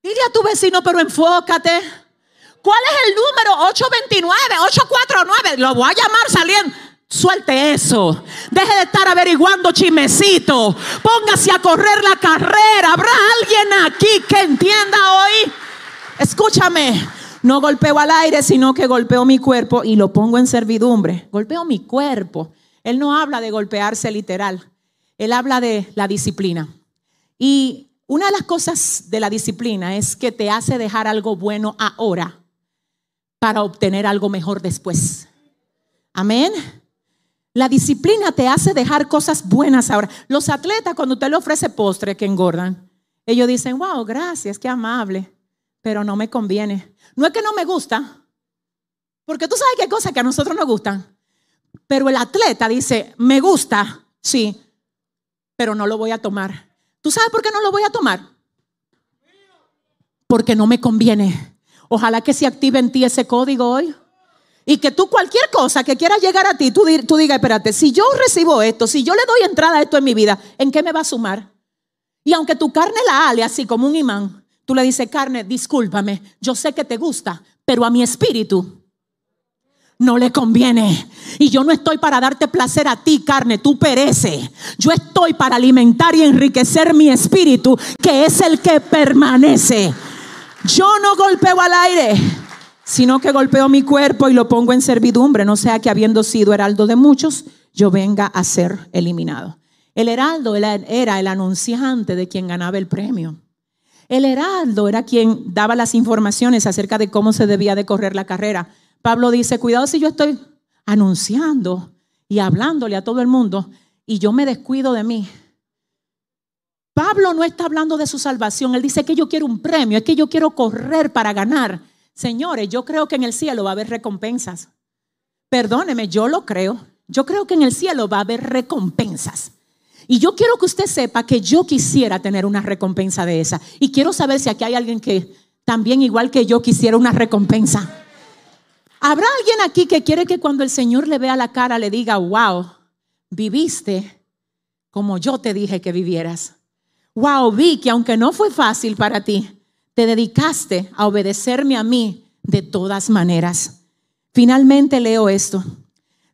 Dile a tu vecino, pero enfócate. ¿Cuál es el número? 829, 849. Lo voy a llamar saliendo. Suelte eso. Deje de estar averiguando chimecito. Póngase a correr la carrera. ¿Habrá alguien aquí que entienda hoy? Escúchame, no golpeo al aire, sino que golpeo mi cuerpo y lo pongo en servidumbre. Golpeo mi cuerpo. Él no habla de golpearse literal, él habla de la disciplina. Y una de las cosas de la disciplina es que te hace dejar algo bueno ahora para obtener algo mejor después. Amén. La disciplina te hace dejar cosas buenas ahora. Los atletas, cuando usted le ofrece postre que engordan, ellos dicen, wow, gracias, qué amable pero no me conviene. No es que no me gusta, porque tú sabes qué cosas que a nosotros nos gustan. Pero el atleta dice, me gusta, sí, pero no lo voy a tomar. ¿Tú sabes por qué no lo voy a tomar? Porque no me conviene. Ojalá que se active en ti ese código hoy. Y que tú cualquier cosa que quiera llegar a ti, tú, tú digas, espérate, si yo recibo esto, si yo le doy entrada a esto en mi vida, ¿en qué me va a sumar? Y aunque tu carne la ale así como un imán, Tú le dices, carne, discúlpame, yo sé que te gusta, pero a mi espíritu no le conviene. Y yo no estoy para darte placer a ti, carne, tú perece. Yo estoy para alimentar y enriquecer mi espíritu, que es el que permanece. Yo no golpeo al aire, sino que golpeo mi cuerpo y lo pongo en servidumbre, no sea que habiendo sido heraldo de muchos, yo venga a ser eliminado. El heraldo era el anunciante de quien ganaba el premio. El heraldo era quien daba las informaciones acerca de cómo se debía de correr la carrera. Pablo dice, cuidado si yo estoy anunciando y hablándole a todo el mundo y yo me descuido de mí. Pablo no está hablando de su salvación, él dice que yo quiero un premio, es que yo quiero correr para ganar. Señores, yo creo que en el cielo va a haber recompensas. Perdóneme, yo lo creo. Yo creo que en el cielo va a haber recompensas. Y yo quiero que usted sepa que yo quisiera tener una recompensa de esa. Y quiero saber si aquí hay alguien que también, igual que yo, quisiera una recompensa. ¿Habrá alguien aquí que quiere que cuando el Señor le vea la cara le diga, wow, viviste como yo te dije que vivieras? Wow, vi que aunque no fue fácil para ti, te dedicaste a obedecerme a mí de todas maneras. Finalmente leo esto.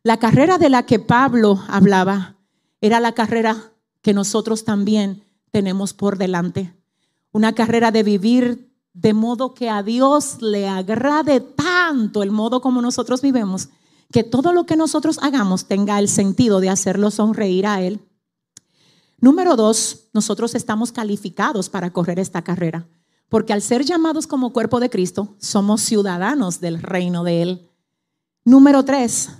La carrera de la que Pablo hablaba era la carrera que nosotros también tenemos por delante. Una carrera de vivir de modo que a Dios le agrade tanto el modo como nosotros vivemos, que todo lo que nosotros hagamos tenga el sentido de hacerlo sonreír a Él. Número dos, nosotros estamos calificados para correr esta carrera, porque al ser llamados como cuerpo de Cristo, somos ciudadanos del reino de Él. Número tres,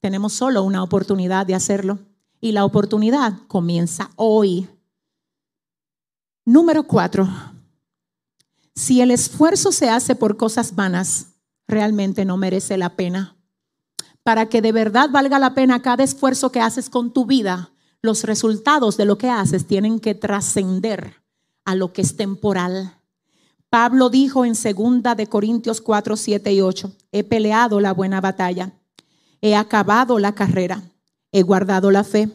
tenemos solo una oportunidad de hacerlo. Y la oportunidad comienza hoy. Número cuatro, si el esfuerzo se hace por cosas vanas, realmente no merece la pena. Para que de verdad valga la pena cada esfuerzo que haces con tu vida, los resultados de lo que haces tienen que trascender a lo que es temporal. Pablo dijo en segunda de Corintios 4, 7 y 8, he peleado la buena batalla, he acabado la carrera, he guardado la fe.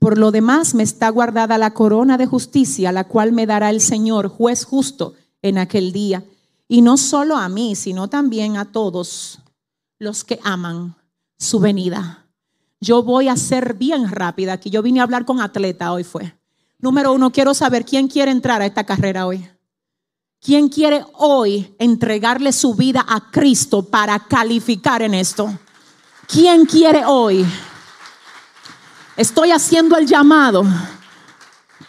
Por lo demás me está guardada la corona de justicia, la cual me dará el Señor, juez justo, en aquel día. Y no solo a mí, sino también a todos los que aman su venida. Yo voy a ser bien rápida aquí. Yo vine a hablar con atleta hoy fue. Número uno, quiero saber quién quiere entrar a esta carrera hoy. ¿Quién quiere hoy entregarle su vida a Cristo para calificar en esto? ¿Quién quiere hoy? Estoy haciendo el llamado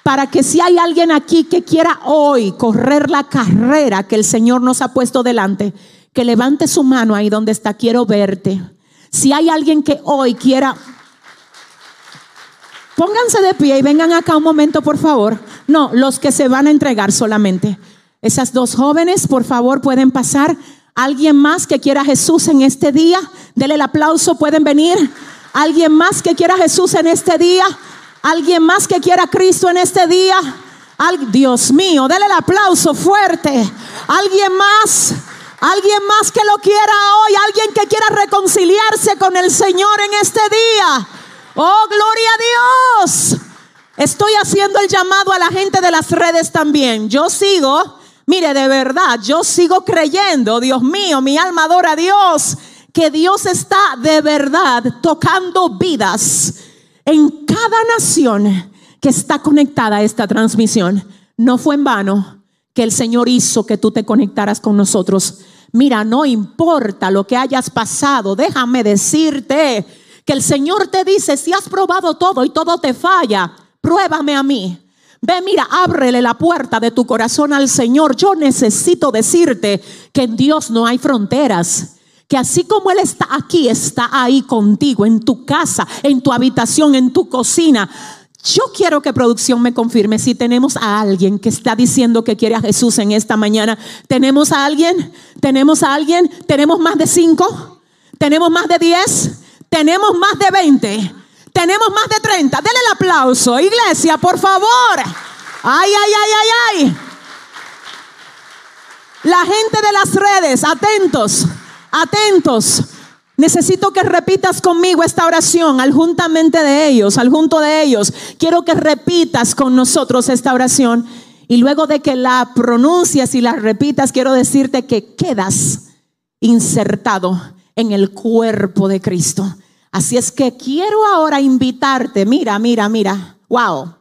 para que si hay alguien aquí que quiera hoy correr la carrera que el Señor nos ha puesto delante, que levante su mano ahí donde está, quiero verte. Si hay alguien que hoy quiera, pónganse de pie y vengan acá un momento, por favor. No, los que se van a entregar solamente. Esas dos jóvenes, por favor, pueden pasar. ¿Alguien más que quiera Jesús en este día? Dele el aplauso, pueden venir. ¿Alguien más que quiera Jesús en este día? ¿Alguien más que quiera Cristo en este día? Dios mío, dele el aplauso fuerte. ¿Alguien más? ¿Alguien más que lo quiera hoy? ¿Alguien que quiera reconciliarse con el Señor en este día? Oh, gloria a Dios. Estoy haciendo el llamado a la gente de las redes también. Yo sigo, mire, de verdad, yo sigo creyendo, Dios mío, mi alma adora a Dios, que Dios está de verdad tocando vidas en cada nación que está conectada a esta transmisión. No fue en vano que el Señor hizo que tú te conectaras con nosotros. Mira, no importa lo que hayas pasado, déjame decirte que el Señor te dice, si has probado todo y todo te falla, pruébame a mí. Ve, mira, ábrele la puerta de tu corazón al Señor. Yo necesito decirte que en Dios no hay fronteras que así como Él está aquí, está ahí contigo, en tu casa, en tu habitación, en tu cocina. Yo quiero que producción me confirme si tenemos a alguien que está diciendo que quiere a Jesús en esta mañana. ¿Tenemos a alguien? ¿Tenemos a alguien? ¿Tenemos más de cinco? ¿Tenemos más de diez? ¿Tenemos más de veinte? ¿Tenemos más de treinta? Denle el aplauso, iglesia, por favor. Ay, ay, ay, ay, ay. La gente de las redes, atentos. Atentos. Necesito que repitas conmigo esta oración al juntamente de ellos, al junto de ellos. Quiero que repitas con nosotros esta oración. Y luego de que la pronuncias y la repitas, quiero decirte que quedas insertado en el cuerpo de Cristo. Así es que quiero ahora invitarte, mira, mira, mira, wow,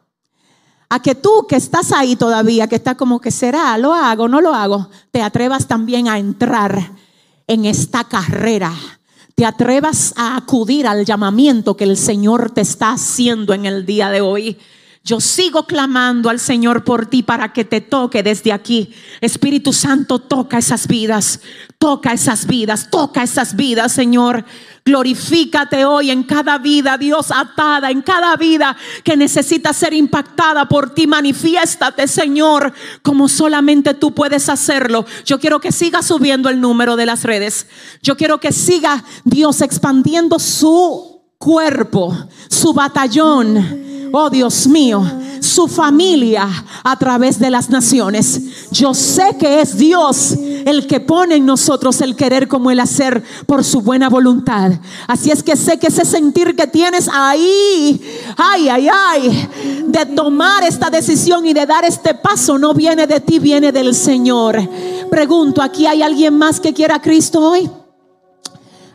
a que tú que estás ahí todavía, que está como que será, lo hago, no lo hago, te atrevas también a entrar en esta carrera, te atrevas a acudir al llamamiento que el Señor te está haciendo en el día de hoy. Yo sigo clamando al Señor por ti para que te toque desde aquí. Espíritu Santo, toca esas vidas, toca esas vidas, toca esas vidas, Señor. Glorifícate hoy en cada vida, Dios, atada, en cada vida que necesita ser impactada por ti. Manifiéstate, Señor, como solamente tú puedes hacerlo. Yo quiero que siga subiendo el número de las redes. Yo quiero que siga Dios expandiendo su cuerpo, su batallón oh Dios mío, su familia a través de las naciones. Yo sé que es Dios el que pone en nosotros el querer como el hacer por su buena voluntad. Así es que sé que ese sentir que tienes ahí, ay, ay, ay, de tomar esta decisión y de dar este paso no viene de ti, viene del Señor. Pregunto, ¿aquí hay alguien más que quiera Cristo hoy?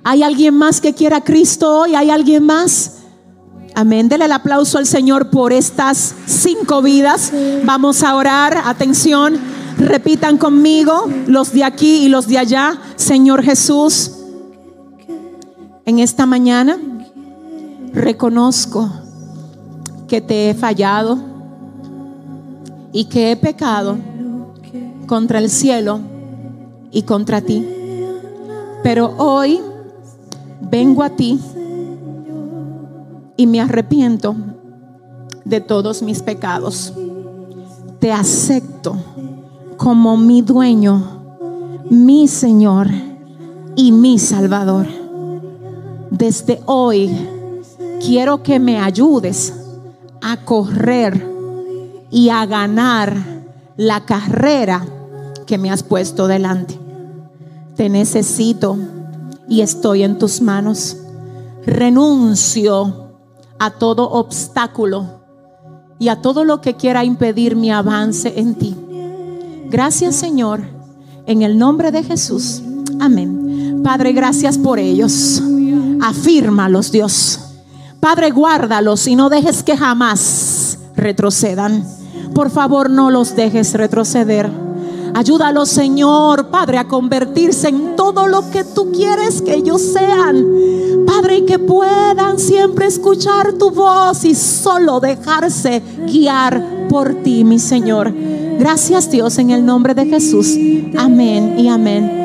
¿Hay alguien más que quiera Cristo hoy? ¿Hay alguien más? Amén. Dele el aplauso al Señor por estas cinco vidas. Vamos a orar. Atención. Repitan conmigo los de aquí y los de allá. Señor Jesús, en esta mañana reconozco que te he fallado y que he pecado contra el cielo y contra ti. Pero hoy vengo a ti y me arrepiento de todos mis pecados. Te acepto como mi dueño, mi Señor y mi Salvador. Desde hoy quiero que me ayudes a correr y a ganar la carrera que me has puesto delante. Te necesito y estoy en tus manos. Renuncio a todo obstáculo y a todo lo que quiera impedir mi avance en ti. Gracias Señor, en el nombre de Jesús. Amén. Padre, gracias por ellos. Afírmalos, Dios. Padre, guárdalos y no dejes que jamás retrocedan. Por favor, no los dejes retroceder. Ayúdalos, Señor, Padre, a convertirse en todo lo que tú quieres que ellos sean. Padre, y que puedan siempre escuchar tu voz y solo dejarse guiar por ti, mi Señor. Gracias, Dios, en el nombre de Jesús. Amén y amén.